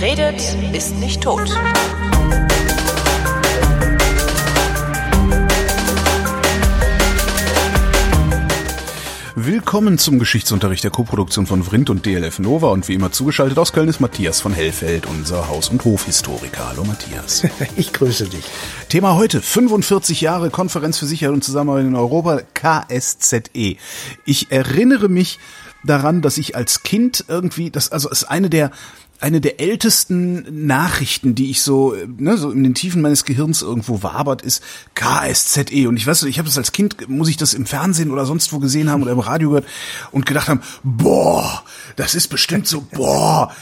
Wer redet, ist nicht tot. Willkommen zum Geschichtsunterricht der Koproduktion von Vrindt und DLF Nova und wie immer zugeschaltet aus Köln ist Matthias von Hellfeld, unser Haus- und Hofhistoriker. Hallo Matthias. Ich grüße dich. Thema heute 45 Jahre Konferenz für Sicherheit und Zusammenarbeit in Europa, KSZE. Ich erinnere mich daran, dass ich als Kind irgendwie, das also ist eine der eine der ältesten Nachrichten, die ich so, ne, so in den Tiefen meines Gehirns irgendwo wabert, ist KSZE. Und ich weiß, ich habe das als Kind, muss ich das im Fernsehen oder sonst wo gesehen haben oder im Radio gehört und gedacht haben, boah, das ist bestimmt so, boah,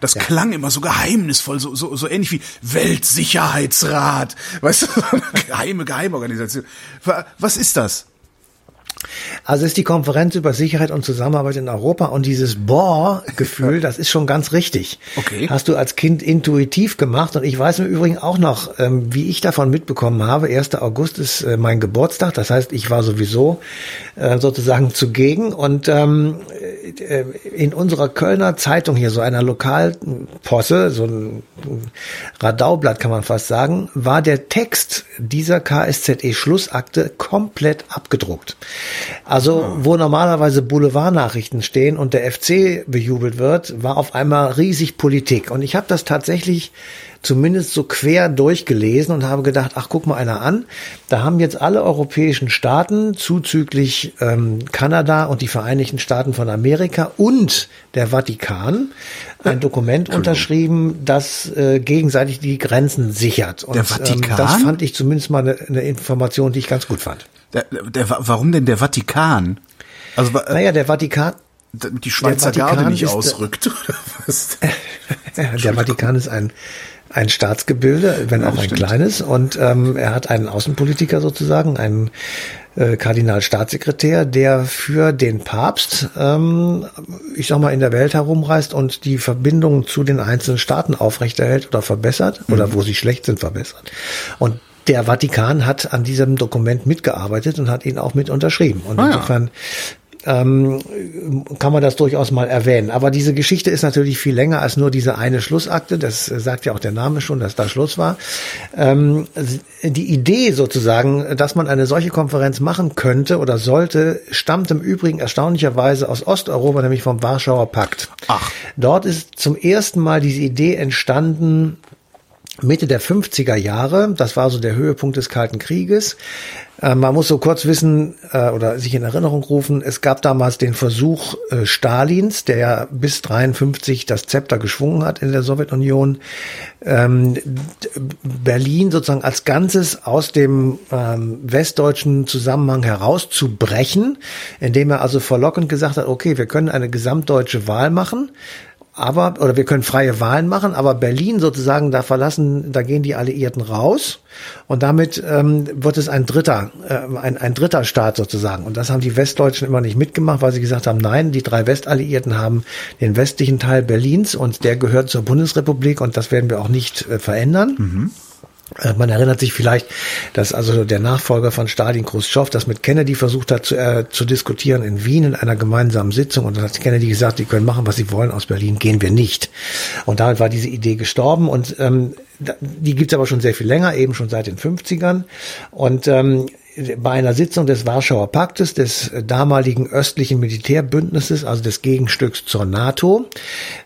das, klang immer so geheimnisvoll, so, so, so ähnlich wie Weltsicherheitsrat, weißt du, geheime Geheimorganisation. Was ist das? Also ist die Konferenz über Sicherheit und Zusammenarbeit in Europa und dieses Boah-Gefühl, das ist schon ganz richtig. Okay. Hast du als Kind intuitiv gemacht und ich weiß im Übrigen auch noch, ähm, wie ich davon mitbekommen habe. 1. August ist äh, mein Geburtstag, das heißt, ich war sowieso äh, sozusagen zugegen und ähm, äh, in unserer Kölner Zeitung hier, so einer Lokalposse, so ein Radaublatt kann man fast sagen, war der Text dieser KSZE-Schlussakte komplett abgedruckt. Also, wo normalerweise Boulevardnachrichten stehen und der FC bejubelt wird, war auf einmal riesig Politik. Und ich habe das tatsächlich zumindest so quer durchgelesen und habe gedacht, ach, guck mal einer an. Da haben jetzt alle europäischen Staaten, zuzüglich ähm, Kanada und die Vereinigten Staaten von Amerika und der Vatikan, ein Dokument unterschrieben, das äh, gegenseitig die Grenzen sichert. Und der Vatikan? Ähm, das fand ich zumindest mal eine, eine Information, die ich ganz gut fand. Der, der, warum denn der Vatikan? Also, äh, naja, der Vatikan. Die Schweizer Garde nicht ausrückt, oder was? der Vatikan ist ein, ein Staatsgebilde, wenn ja, auch ein stimmt. kleines. Und ähm, er hat einen Außenpolitiker sozusagen, einen äh, Kardinalstaatssekretär, der für den Papst, ähm, ich sag mal, in der Welt herumreist und die Verbindungen zu den einzelnen Staaten aufrechterhält oder verbessert mhm. oder wo sie schlecht sind, verbessert. Und der Vatikan hat an diesem Dokument mitgearbeitet und hat ihn auch mit unterschrieben. Und ah, insofern ähm, kann man das durchaus mal erwähnen. Aber diese Geschichte ist natürlich viel länger als nur diese eine Schlussakte. Das sagt ja auch der Name schon, dass da Schluss war. Ähm, die Idee sozusagen, dass man eine solche Konferenz machen könnte oder sollte, stammt im Übrigen erstaunlicherweise aus Osteuropa, nämlich vom Warschauer Pakt. Ach. Dort ist zum ersten Mal diese Idee entstanden, Mitte der 50er Jahre, das war so der Höhepunkt des Kalten Krieges. Äh, man muss so kurz wissen äh, oder sich in Erinnerung rufen, es gab damals den Versuch äh, Stalins, der ja bis 53 das Zepter geschwungen hat in der Sowjetunion, ähm, Berlin sozusagen als Ganzes aus dem ähm, westdeutschen Zusammenhang herauszubrechen, indem er also verlockend gesagt hat, okay, wir können eine gesamtdeutsche Wahl machen aber, oder wir können freie Wahlen machen, aber Berlin sozusagen, da verlassen, da gehen die Alliierten raus und damit ähm, wird es ein dritter, äh, ein, ein dritter Staat sozusagen. Und das haben die Westdeutschen immer nicht mitgemacht, weil sie gesagt haben, nein, die drei Westalliierten haben den westlichen Teil Berlins und der gehört zur Bundesrepublik und das werden wir auch nicht äh, verändern. Mhm. Äh, man erinnert sich vielleicht, dass also der Nachfolger von Stalin, Khrushchev, das mit Kennedy versucht hat zu, äh, zu diskutieren in Wien in einer gemeinsamen Sitzung. Und dann hat Kennedy gesagt, die können machen, was sie wollen, aus Berlin gehen wir nicht. Und damit war diese Idee gestorben. Und ähm, die gibt's aber schon sehr viel länger, eben schon seit den 50ern. Und ähm, bei einer Sitzung des Warschauer Paktes, des damaligen östlichen Militärbündnisses, also des Gegenstücks zur NATO,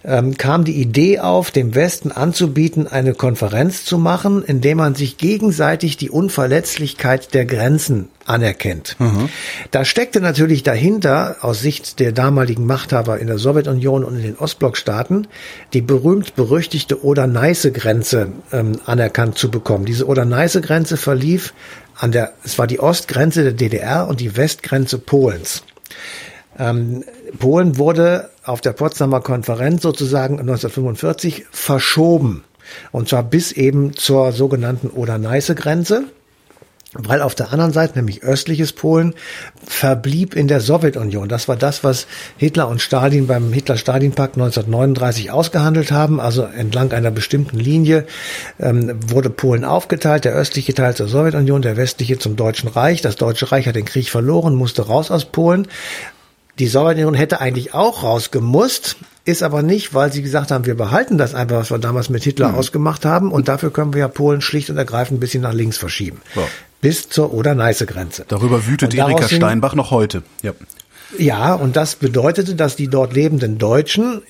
ähm, kam die Idee auf, dem Westen anzubieten, eine Konferenz zu machen, in der man sich gegenseitig die Unverletzlichkeit der Grenzen anerkennt. Mhm. Da steckte natürlich dahinter, aus Sicht der damaligen Machthaber in der Sowjetunion und in den Ostblockstaaten, die berühmt-berüchtigte Oder-Neiße-Grenze ähm, anerkannt zu bekommen. Diese Oder-Neiße-Grenze verlief an der, es war die Ostgrenze der DDR und die Westgrenze Polens. Ähm, Polen wurde auf der Potsdamer Konferenz sozusagen 1945 verschoben. Und zwar bis eben zur sogenannten Oder-Neiße-Grenze weil auf der anderen Seite, nämlich östliches Polen, verblieb in der Sowjetunion. Das war das, was Hitler und Stalin beim Hitler-Stalin-Pakt 1939 ausgehandelt haben. Also entlang einer bestimmten Linie ähm, wurde Polen aufgeteilt, der östliche Teil zur Sowjetunion, der westliche zum Deutschen Reich. Das Deutsche Reich hat den Krieg verloren, musste raus aus Polen. Die Sowjetunion hätte eigentlich auch rausgemusst, ist aber nicht, weil sie gesagt haben, wir behalten das einfach, was wir damals mit Hitler mhm. ausgemacht haben und dafür können wir ja Polen schlicht und ergreifend ein bisschen nach links verschieben. Ja. Bis zur Oder-Neiße-Grenze. Darüber wütet Erika Steinbach noch heute. Ja. ja, und das bedeutete, dass die dort lebenden Deutschen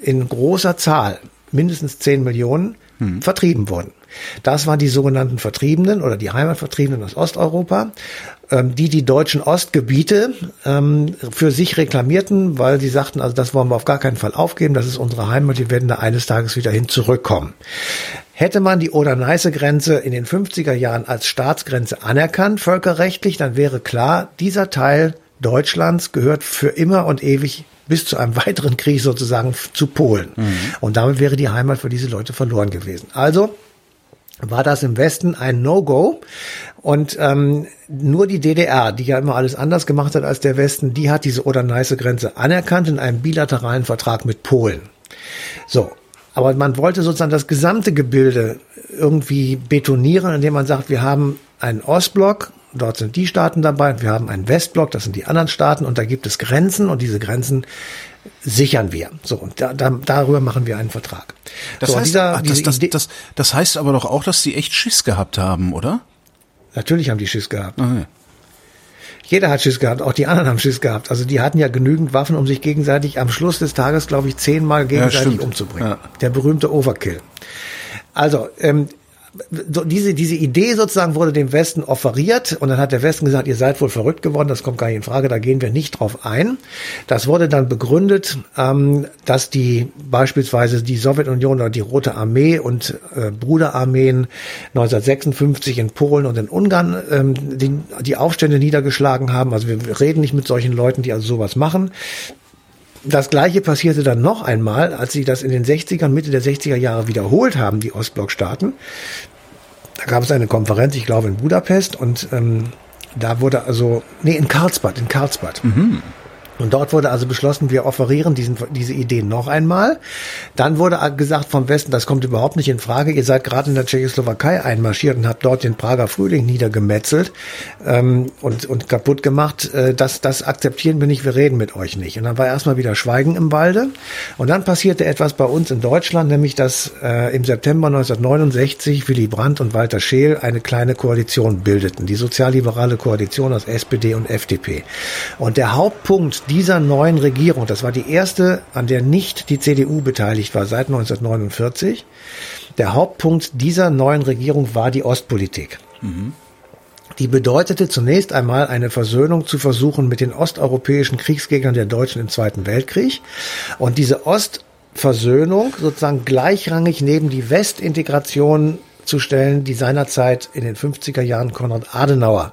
in großer Zahl, mindestens 10 Millionen, mhm. vertrieben wurden. Das waren die sogenannten Vertriebenen oder die Heimatvertriebenen aus Osteuropa, ähm, die die deutschen Ostgebiete ähm, für sich reklamierten, weil sie sagten, also das wollen wir auf gar keinen Fall aufgeben, das ist unsere Heimat, wir werden da eines Tages wieder hin zurückkommen. Hätte man die Oder-Neiße-Grenze in den 50er Jahren als Staatsgrenze anerkannt, völkerrechtlich, dann wäre klar, dieser Teil Deutschlands gehört für immer und ewig bis zu einem weiteren Krieg sozusagen zu Polen. Mhm. Und damit wäre die Heimat für diese Leute verloren gewesen. Also war das im Westen ein No-Go. Und ähm, nur die DDR, die ja immer alles anders gemacht hat als der Westen, die hat diese Oder-Neiße-Grenze anerkannt in einem bilateralen Vertrag mit Polen. So, aber man wollte sozusagen das gesamte Gebilde irgendwie betonieren, indem man sagt, wir haben einen Ostblock, dort sind die Staaten dabei, wir haben einen Westblock, das sind die anderen Staaten, und da gibt es Grenzen, und diese Grenzen sichern wir. So, und da, da, darüber machen wir einen Vertrag. Das, so, heißt, dieser, das, das, das, das heißt aber doch auch, dass sie echt Schiss gehabt haben, oder? Natürlich haben die Schiss gehabt. Okay. Jeder hat Schiss gehabt, auch die anderen haben Schiss gehabt. Also die hatten ja genügend Waffen, um sich gegenseitig am Schluss des Tages, glaube ich, zehnmal gegenseitig ja, umzubringen. Ja. Der berühmte Overkill. Also, ähm, diese, diese Idee sozusagen wurde dem Westen offeriert und dann hat der Westen gesagt, ihr seid wohl verrückt geworden, das kommt gar nicht in Frage, da gehen wir nicht drauf ein. Das wurde dann begründet, ähm, dass die beispielsweise die Sowjetunion oder die Rote Armee und äh, Bruderarmeen 1956 in Polen und in Ungarn ähm, die, die Aufstände niedergeschlagen haben. Also wir reden nicht mit solchen Leuten, die also sowas machen. Das gleiche passierte dann noch einmal, als sie das in den 60ern, Mitte der 60er Jahre wiederholt haben, die Ostblockstaaten. Da gab es eine Konferenz, ich glaube in Budapest, und ähm, da wurde also, nee, in Karlsbad, in Karlsbad. Mhm. Und dort wurde also beschlossen, wir offerieren diesen, diese Idee noch einmal. Dann wurde gesagt vom Westen, das kommt überhaupt nicht in Frage. Ihr seid gerade in der Tschechoslowakei einmarschiert und habt dort den Prager Frühling niedergemetzelt ähm, und, und kaputt gemacht. Äh, das, das akzeptieren wir nicht, wir reden mit euch nicht. Und dann war erstmal wieder Schweigen im Walde. Und dann passierte etwas bei uns in Deutschland, nämlich dass äh, im September 1969 Willy Brandt und Walter Scheel eine kleine Koalition bildeten. Die sozialliberale Koalition aus SPD und FDP. Und der Hauptpunkt dieser neuen Regierung, das war die erste, an der nicht die CDU beteiligt war seit 1949, der Hauptpunkt dieser neuen Regierung war die Ostpolitik. Mhm. Die bedeutete zunächst einmal eine Versöhnung zu versuchen mit den osteuropäischen Kriegsgegnern der Deutschen im Zweiten Weltkrieg. Und diese Ostversöhnung sozusagen gleichrangig neben die Westintegration zu stellen, die seinerzeit in den 50er Jahren Konrad Adenauer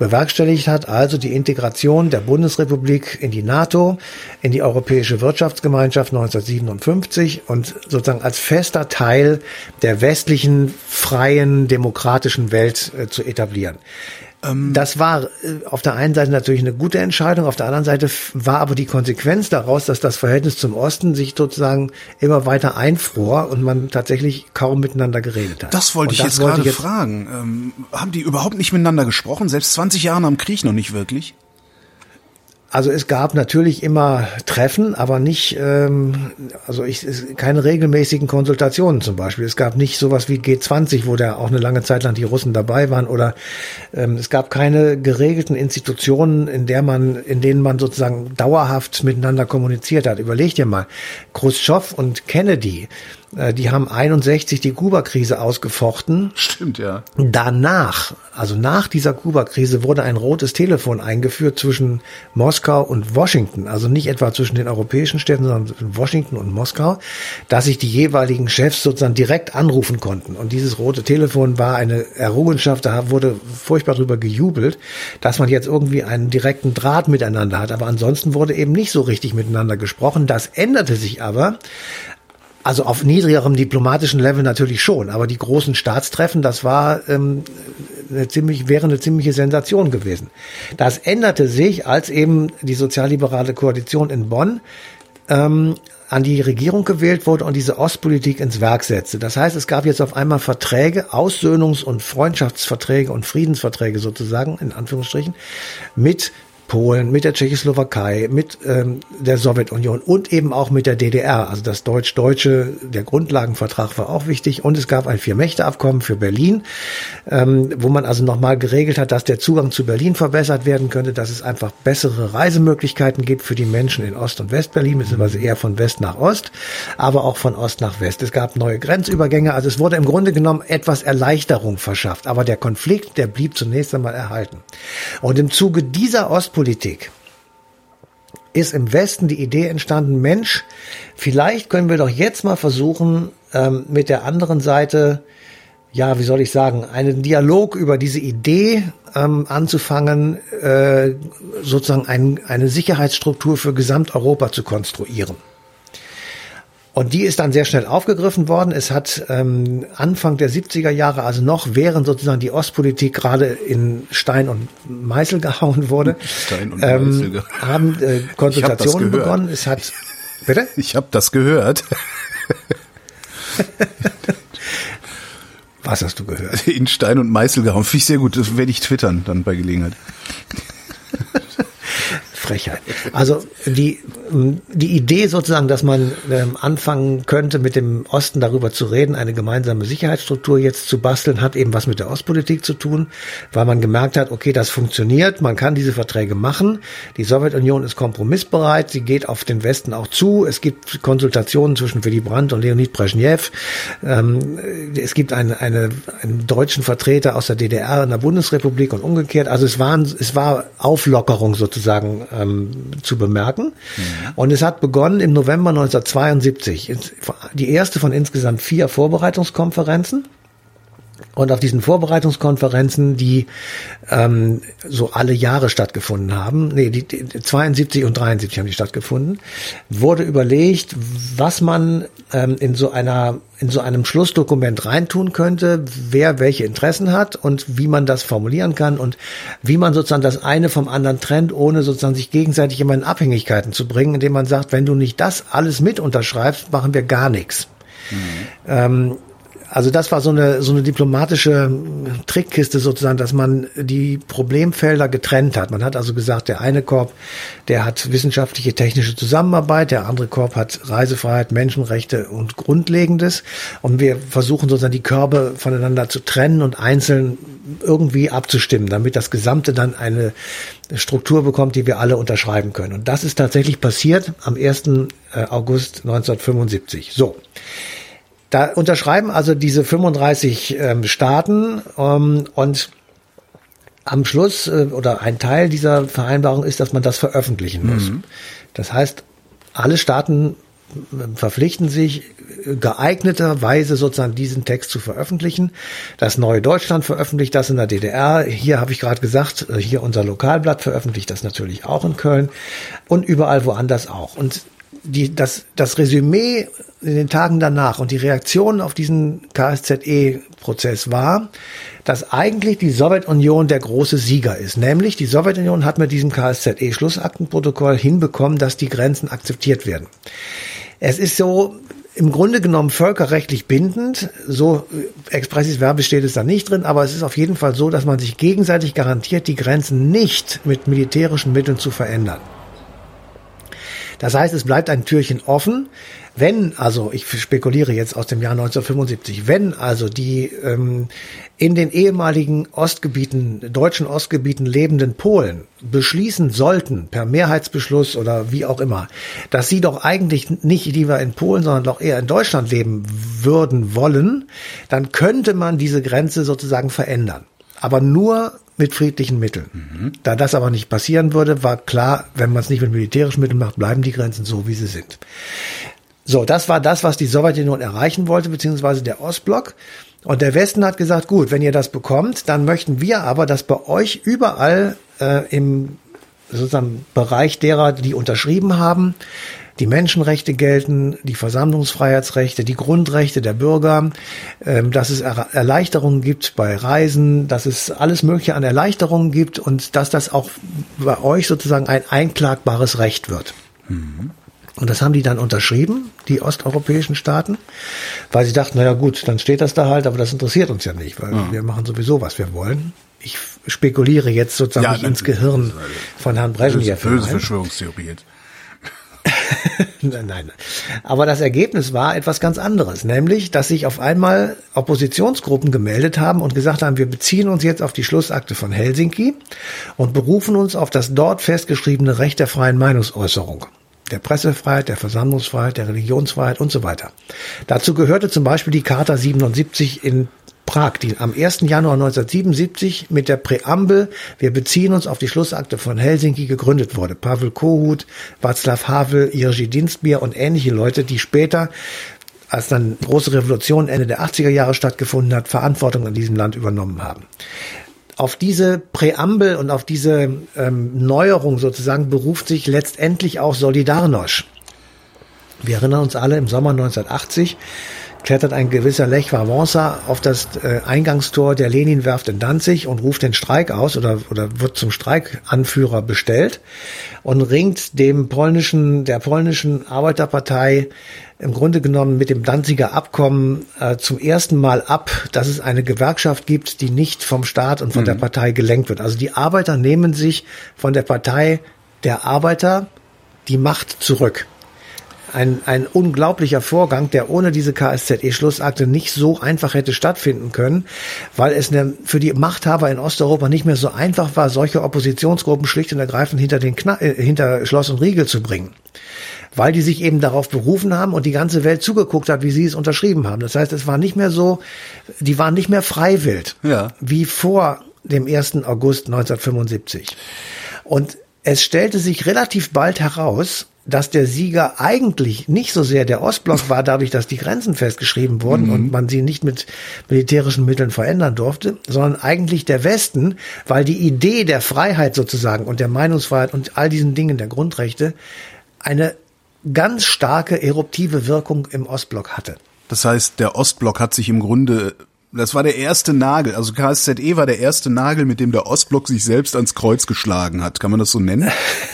bewerkstelligt hat, also die Integration der Bundesrepublik in die NATO, in die Europäische Wirtschaftsgemeinschaft 1957 und sozusagen als fester Teil der westlichen, freien, demokratischen Welt äh, zu etablieren. Ähm, das war äh, auf der einen Seite natürlich eine gute Entscheidung, auf der anderen Seite war aber die Konsequenz daraus, dass das Verhältnis zum Osten sich sozusagen immer weiter einfror und man tatsächlich kaum miteinander geredet hat. Das wollte ich das jetzt wollte gerade jetzt fragen. Ähm, haben die überhaupt nicht miteinander gesprochen? Selbst 20 Jahre am Krieg noch nicht wirklich? Also es gab natürlich immer Treffen, aber nicht, ähm, also ich, keine regelmäßigen Konsultationen zum Beispiel. Es gab nicht sowas wie G20, wo da auch eine lange Zeit lang die Russen dabei waren, oder ähm, es gab keine geregelten Institutionen, in der man, in denen man sozusagen dauerhaft miteinander kommuniziert hat. Überlegt ihr mal, Khrushchev und Kennedy, die haben 61 die Kuba-Krise ausgefochten. Stimmt, ja. Danach, also nach dieser Kuba-Krise, wurde ein rotes Telefon eingeführt zwischen Moskau und Washington. Also nicht etwa zwischen den europäischen Städten, sondern zwischen Washington und Moskau, dass sich die jeweiligen Chefs sozusagen direkt anrufen konnten. Und dieses rote Telefon war eine Errungenschaft, da wurde furchtbar drüber gejubelt, dass man jetzt irgendwie einen direkten Draht miteinander hat. Aber ansonsten wurde eben nicht so richtig miteinander gesprochen. Das änderte sich aber, also auf niedrigerem diplomatischen Level natürlich schon, aber die großen Staatstreffen, das war ähm, eine ziemlich, wäre eine ziemliche Sensation gewesen. Das änderte sich, als eben die sozialliberale Koalition in Bonn ähm, an die Regierung gewählt wurde und diese Ostpolitik ins Werk setzte. Das heißt, es gab jetzt auf einmal Verträge, Aussöhnungs- und Freundschaftsverträge und Friedensverträge sozusagen, in Anführungsstrichen, mit Polen, mit der Tschechoslowakei, mit ähm, der Sowjetunion und eben auch mit der DDR. Also das Deutsch-Deutsche, der Grundlagenvertrag war auch wichtig und es gab ein Vier-Mächte-Abkommen für Berlin, ähm, wo man also nochmal geregelt hat, dass der Zugang zu Berlin verbessert werden könnte, dass es einfach bessere Reisemöglichkeiten gibt für die Menschen in Ost- und West-Berlin, beziehungsweise eher von West nach Ost, aber auch von Ost nach West. Es gab neue Grenzübergänge, also es wurde im Grunde genommen etwas Erleichterung verschafft, aber der Konflikt, der blieb zunächst einmal erhalten. Und im Zuge dieser Ostpolitik ist im Westen die Idee entstanden, Mensch, vielleicht können wir doch jetzt mal versuchen, ähm, mit der anderen Seite, ja, wie soll ich sagen, einen Dialog über diese Idee ähm, anzufangen, äh, sozusagen ein, eine Sicherheitsstruktur für Gesamteuropa zu konstruieren. Und die ist dann sehr schnell aufgegriffen worden. Es hat ähm, Anfang der 70er Jahre, also noch während sozusagen die Ostpolitik gerade in Stein und Meißel gehauen wurde, Stein und ähm, Meißel. haben äh, Konsultationen begonnen. Es hat bitte? Ich habe das gehört. Was hast du gehört? In Stein und Meißel gehauen. Finde ich sehr gut. Das werde ich twittern dann bei Gelegenheit. Frechheit. Also die, die Idee sozusagen, dass man ähm, anfangen könnte, mit dem Osten darüber zu reden, eine gemeinsame Sicherheitsstruktur jetzt zu basteln, hat eben was mit der Ostpolitik zu tun, weil man gemerkt hat, okay, das funktioniert, man kann diese Verträge machen. Die Sowjetunion ist kompromissbereit, sie geht auf den Westen auch zu. Es gibt Konsultationen zwischen Willy Brandt und Leonid Brezhnev. Ähm, es gibt eine, eine, einen deutschen Vertreter aus der DDR in der Bundesrepublik und umgekehrt. Also es waren, es war Auflockerung sozusagen ähm, zu bemerken. Mhm. Und es hat begonnen im November 1972. Die erste von insgesamt vier Vorbereitungskonferenzen. Und auf diesen Vorbereitungskonferenzen, die ähm, so alle Jahre stattgefunden haben, nee, die, die 72 und 73 haben die stattgefunden, wurde überlegt, was man ähm, in so einer in so einem Schlussdokument reintun könnte, wer welche Interessen hat und wie man das formulieren kann und wie man sozusagen das eine vom anderen trennt, ohne sozusagen sich gegenseitig immer in Abhängigkeiten zu bringen, indem man sagt, wenn du nicht das alles mit unterschreibst, machen wir gar nichts. Mhm. Ähm, also das war so eine, so eine diplomatische Trickkiste sozusagen, dass man die Problemfelder getrennt hat. Man hat also gesagt, der eine Korb, der hat wissenschaftliche, technische Zusammenarbeit, der andere Korb hat Reisefreiheit, Menschenrechte und Grundlegendes. Und wir versuchen sozusagen die Körbe voneinander zu trennen und einzeln irgendwie abzustimmen, damit das Gesamte dann eine Struktur bekommt, die wir alle unterschreiben können. Und das ist tatsächlich passiert am 1. Äh, August 1975. So. Da unterschreiben also diese 35 ähm, Staaten ähm, und am Schluss äh, oder ein Teil dieser Vereinbarung ist, dass man das veröffentlichen muss. Mhm. Das heißt, alle Staaten äh, verpflichten sich äh, geeigneterweise sozusagen diesen Text zu veröffentlichen. Das neue Deutschland veröffentlicht das in der DDR. Hier habe ich gerade gesagt, äh, hier unser Lokalblatt veröffentlicht das natürlich auch in Köln und überall woanders auch. Und die, das, das Resümee in den Tagen danach und die Reaktion auf diesen KSZE-Prozess war, dass eigentlich die Sowjetunion der große Sieger ist. Nämlich die Sowjetunion hat mit diesem KSZE-Schlussaktenprotokoll hinbekommen, dass die Grenzen akzeptiert werden. Es ist so, im Grunde genommen völkerrechtlich bindend. So expressis verbis steht es da nicht drin, aber es ist auf jeden Fall so, dass man sich gegenseitig garantiert, die Grenzen nicht mit militärischen Mitteln zu verändern. Das heißt, es bleibt ein Türchen offen. Wenn, also ich spekuliere jetzt aus dem Jahr 1975, wenn also die ähm, in den ehemaligen Ostgebieten, deutschen Ostgebieten lebenden Polen beschließen sollten, per Mehrheitsbeschluss oder wie auch immer, dass sie doch eigentlich nicht lieber in Polen, sondern doch eher in Deutschland leben würden wollen, dann könnte man diese Grenze sozusagen verändern. Aber nur mit friedlichen Mitteln. Mhm. Da das aber nicht passieren würde, war klar, wenn man es nicht mit militärischen Mitteln macht, bleiben die Grenzen so, wie sie sind. So, das war das, was die Sowjetunion erreichen wollte, beziehungsweise der Ostblock. Und der Westen hat gesagt, gut, wenn ihr das bekommt, dann möchten wir aber, dass bei euch überall äh, im sozusagen Bereich derer, die unterschrieben haben, die Menschenrechte gelten, die Versammlungsfreiheitsrechte, die Grundrechte der Bürger, ähm, dass es Erleichterungen gibt bei Reisen, dass es alles Mögliche an Erleichterungen gibt und dass das auch bei euch sozusagen ein einklagbares Recht wird. Mhm. Und das haben die dann unterschrieben, die osteuropäischen Staaten, weil sie dachten, naja gut, dann steht das da halt, aber das interessiert uns ja nicht, weil ja. wir machen sowieso, was wir wollen. Ich spekuliere jetzt sozusagen ja, ins Gehirn von Herrn Brezhnev. Böse, böse Verschwörungstheorie jetzt. nein, nein. Aber das Ergebnis war etwas ganz anderes, nämlich, dass sich auf einmal Oppositionsgruppen gemeldet haben und gesagt haben, wir beziehen uns jetzt auf die Schlussakte von Helsinki und berufen uns auf das dort festgeschriebene Recht der freien Meinungsäußerung der Pressefreiheit, der Versammlungsfreiheit, der Religionsfreiheit und so weiter. Dazu gehörte zum Beispiel die Charta 77 in Prag, die am 1. Januar 1977 mit der Präambel Wir beziehen uns auf die Schlussakte von Helsinki gegründet wurde. Pavel Kohut, Václav Havel, Jerzy Dinstbier und ähnliche Leute, die später als dann große Revolution Ende der 80er Jahre stattgefunden hat, Verantwortung in diesem Land übernommen haben. Auf diese Präambel und auf diese ähm, Neuerung sozusagen beruft sich letztendlich auch Solidarność. Wir erinnern uns alle im Sommer 1980 klettert ein gewisser Lech Wałęsa auf das äh, Eingangstor der Leninwerft in Danzig und ruft den Streik aus oder, oder wird zum Streikanführer bestellt und ringt dem polnischen, der polnischen Arbeiterpartei im Grunde genommen mit dem Danziger Abkommen äh, zum ersten Mal ab, dass es eine Gewerkschaft gibt, die nicht vom Staat und von mhm. der Partei gelenkt wird. Also die Arbeiter nehmen sich von der Partei der Arbeiter die Macht zurück ein, ein unglaublicher Vorgang, der ohne diese KSZE-Schlussakte nicht so einfach hätte stattfinden können, weil es ne, für die Machthaber in Osteuropa nicht mehr so einfach war, solche Oppositionsgruppen schlicht und ergreifend hinter, den Kna äh, hinter Schloss und Riegel zu bringen. Weil die sich eben darauf berufen haben und die ganze Welt zugeguckt hat, wie sie es unterschrieben haben. Das heißt, es war nicht mehr so, die waren nicht mehr freiwillig, ja. wie vor dem 1. August 1975. Und es stellte sich relativ bald heraus, dass der Sieger eigentlich nicht so sehr der Ostblock war, dadurch, dass die Grenzen festgeschrieben wurden mhm. und man sie nicht mit militärischen Mitteln verändern durfte, sondern eigentlich der Westen, weil die Idee der Freiheit sozusagen und der Meinungsfreiheit und all diesen Dingen der Grundrechte eine ganz starke eruptive Wirkung im Ostblock hatte. Das heißt, der Ostblock hat sich im Grunde das war der erste Nagel, also KSZE war der erste Nagel, mit dem der Ostblock sich selbst ans Kreuz geschlagen hat. Kann man das so nennen?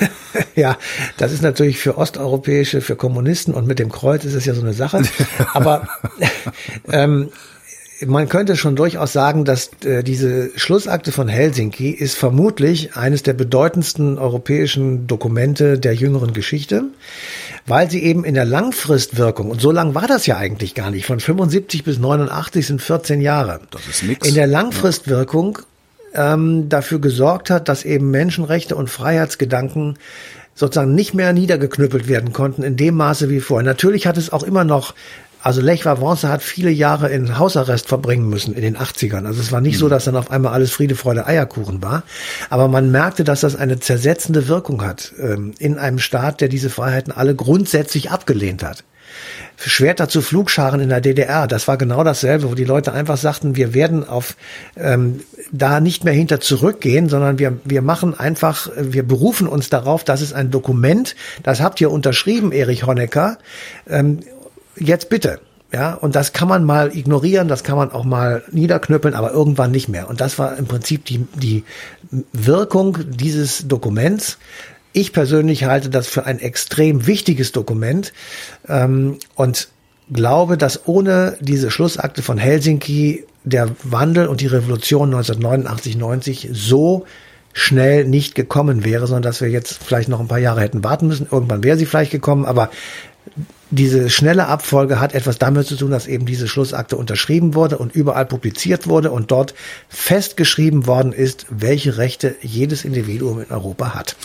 ja, das ist natürlich für Osteuropäische, für Kommunisten und mit dem Kreuz ist es ja so eine Sache. Aber ähm, man könnte schon durchaus sagen, dass äh, diese Schlussakte von Helsinki ist vermutlich eines der bedeutendsten europäischen Dokumente der jüngeren Geschichte, weil sie eben in der Langfristwirkung, und so lang war das ja eigentlich gar nicht, von 75 bis 89 sind 14 Jahre. Das ist nix. In der Langfristwirkung ähm, dafür gesorgt hat, dass eben Menschenrechte und Freiheitsgedanken sozusagen nicht mehr niedergeknüppelt werden konnten in dem Maße wie vorher. Natürlich hat es auch immer noch also Lech Wałęsa hat viele Jahre in Hausarrest verbringen müssen in den 80ern. Also es war nicht so, dass dann auf einmal alles Friede, Freude, Eierkuchen war. Aber man merkte, dass das eine zersetzende Wirkung hat ähm, in einem Staat, der diese Freiheiten alle grundsätzlich abgelehnt hat. Schwerter zu Flugscharen in der DDR, das war genau dasselbe, wo die Leute einfach sagten, wir werden auf ähm, da nicht mehr hinter zurückgehen, sondern wir, wir machen einfach, wir berufen uns darauf, das ist ein Dokument, das habt ihr unterschrieben, Erich Honecker, ähm, jetzt bitte. Ja, und das kann man mal ignorieren, das kann man auch mal niederknüppeln, aber irgendwann nicht mehr. Und das war im Prinzip die, die Wirkung dieses Dokuments. Ich persönlich halte das für ein extrem wichtiges Dokument ähm, und glaube, dass ohne diese Schlussakte von Helsinki der Wandel und die Revolution 1989-90 so schnell nicht gekommen wäre, sondern dass wir jetzt vielleicht noch ein paar Jahre hätten warten müssen. Irgendwann wäre sie vielleicht gekommen, aber diese schnelle Abfolge hat etwas damit zu tun, dass eben diese Schlussakte unterschrieben wurde und überall publiziert wurde und dort festgeschrieben worden ist, welche Rechte jedes Individuum in Europa hat.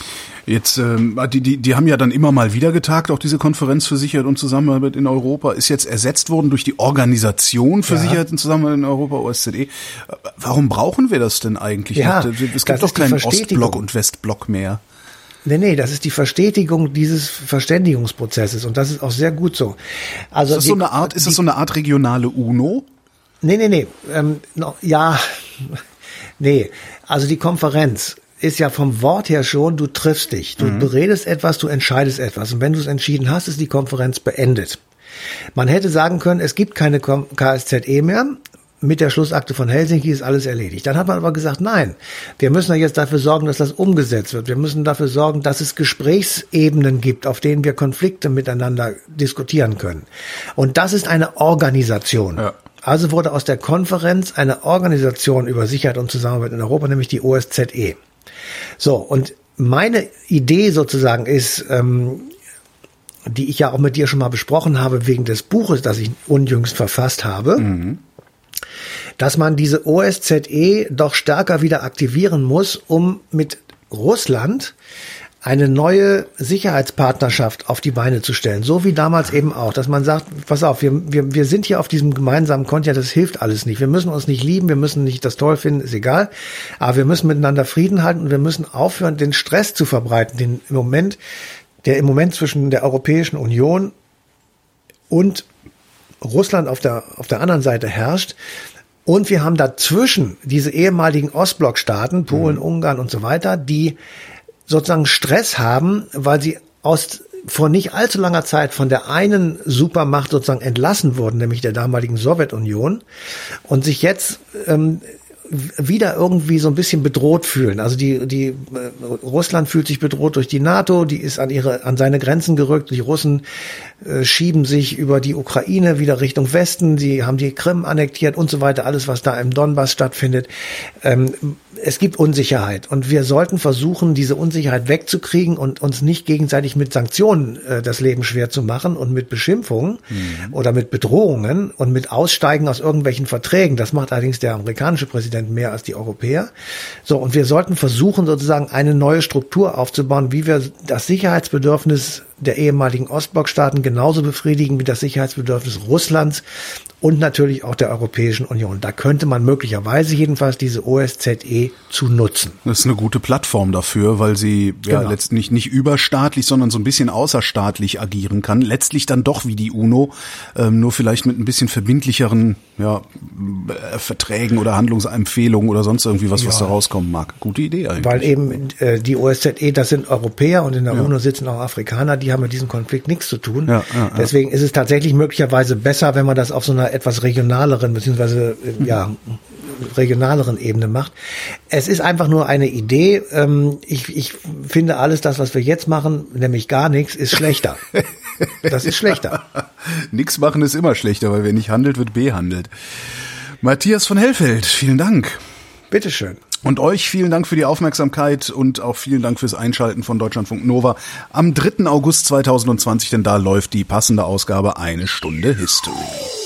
Jetzt, ähm, die, die, die haben ja dann immer mal wieder getagt, auch diese Konferenz für Sicherheit und Zusammenarbeit in Europa, ist jetzt ersetzt worden durch die Organisation für ja. Sicherheit und Zusammenarbeit in Europa, OSZE. Warum brauchen wir das denn eigentlich? Ja, es gibt doch keinen Ostblock und Westblock mehr. Nee, nee, das ist die Verstetigung dieses Verständigungsprozesses und das ist auch sehr gut so. Also ist das die, so eine Art, ist die, das so eine Art regionale UNO? Nee, nee, nee, ähm, no, ja, nee, also die Konferenz ist ja vom Wort her schon, du triffst dich, du mhm. beredest etwas, du entscheidest etwas und wenn du es entschieden hast, ist die Konferenz beendet. Man hätte sagen können, es gibt keine KSZE mehr, mit der Schlussakte von Helsinki ist alles erledigt. Dann hat man aber gesagt, nein, wir müssen ja jetzt dafür sorgen, dass das umgesetzt wird. Wir müssen dafür sorgen, dass es Gesprächsebenen gibt, auf denen wir Konflikte miteinander diskutieren können. Und das ist eine Organisation. Ja. Also wurde aus der Konferenz eine Organisation über Sicherheit und Zusammenarbeit in Europa, nämlich die OSZE. So, und meine Idee sozusagen ist, ähm, die ich ja auch mit dir schon mal besprochen habe, wegen des Buches, das ich unjüngst verfasst habe, mhm. Dass man diese OSZE doch stärker wieder aktivieren muss, um mit Russland eine neue Sicherheitspartnerschaft auf die Beine zu stellen. So wie damals eben auch, dass man sagt, pass auf, wir, wir, wir sind hier auf diesem gemeinsamen Kontinent, das hilft alles nicht. Wir müssen uns nicht lieben, wir müssen nicht das toll finden, ist egal. Aber wir müssen miteinander Frieden halten und wir müssen aufhören, den Stress zu verbreiten, den im Moment, der im Moment zwischen der Europäischen Union und Russland auf der, auf der anderen Seite herrscht. Und wir haben dazwischen diese ehemaligen Ostblockstaaten, Polen, mhm. Ungarn und so weiter, die sozusagen Stress haben, weil sie aus vor nicht allzu langer Zeit von der einen Supermacht sozusagen entlassen wurden, nämlich der damaligen Sowjetunion, und sich jetzt ähm, wieder irgendwie so ein bisschen bedroht fühlen. Also die, die äh, Russland fühlt sich bedroht durch die NATO, die ist an ihre an seine Grenzen gerückt. Die Russen äh, schieben sich über die Ukraine wieder Richtung Westen. Sie haben die Krim annektiert und so weiter. Alles, was da im Donbass stattfindet. Ähm, es gibt Unsicherheit und wir sollten versuchen, diese Unsicherheit wegzukriegen und uns nicht gegenseitig mit Sanktionen äh, das Leben schwer zu machen und mit Beschimpfungen mhm. oder mit Bedrohungen und mit Aussteigen aus irgendwelchen Verträgen. Das macht allerdings der amerikanische Präsident mehr als die Europäer. So, und wir sollten versuchen, sozusagen eine neue Struktur aufzubauen, wie wir das Sicherheitsbedürfnis der ehemaligen Ostblockstaaten genauso befriedigen wie das Sicherheitsbedürfnis Russlands und natürlich auch der Europäischen Union. Da könnte man möglicherweise jedenfalls diese OSZE zu nutzen. Das ist eine gute Plattform dafür, weil sie ja genau. letztlich nicht überstaatlich, sondern so ein bisschen außerstaatlich agieren kann. Letztlich dann doch wie die UNO, ähm, nur vielleicht mit ein bisschen verbindlicheren ja, äh, Verträgen oder Handlungsempfehlungen oder sonst irgendwie was, ja. was da rauskommen mag. Gute Idee eigentlich. Weil eben äh, die OSZE, das sind Europäer und in der ja. UNO sitzen auch Afrikaner, die haben mit diesem Konflikt nichts zu tun. Ja, Deswegen ist es tatsächlich möglicherweise besser, wenn man das auf so einer etwas regionaleren, beziehungsweise äh, ja, regionaleren Ebene macht. Es ist einfach nur eine Idee. Ähm, ich, ich finde alles das, was wir jetzt machen, nämlich gar nichts, ist schlechter. Das ist schlechter. Nichts machen ist immer schlechter, weil wer nicht handelt, wird behandelt. Matthias von Hellfeld, vielen Dank. Bitteschön. Und euch vielen Dank für die Aufmerksamkeit und auch vielen Dank fürs Einschalten von Deutschlandfunk Nova am 3. August 2020, denn da läuft die passende Ausgabe Eine Stunde History.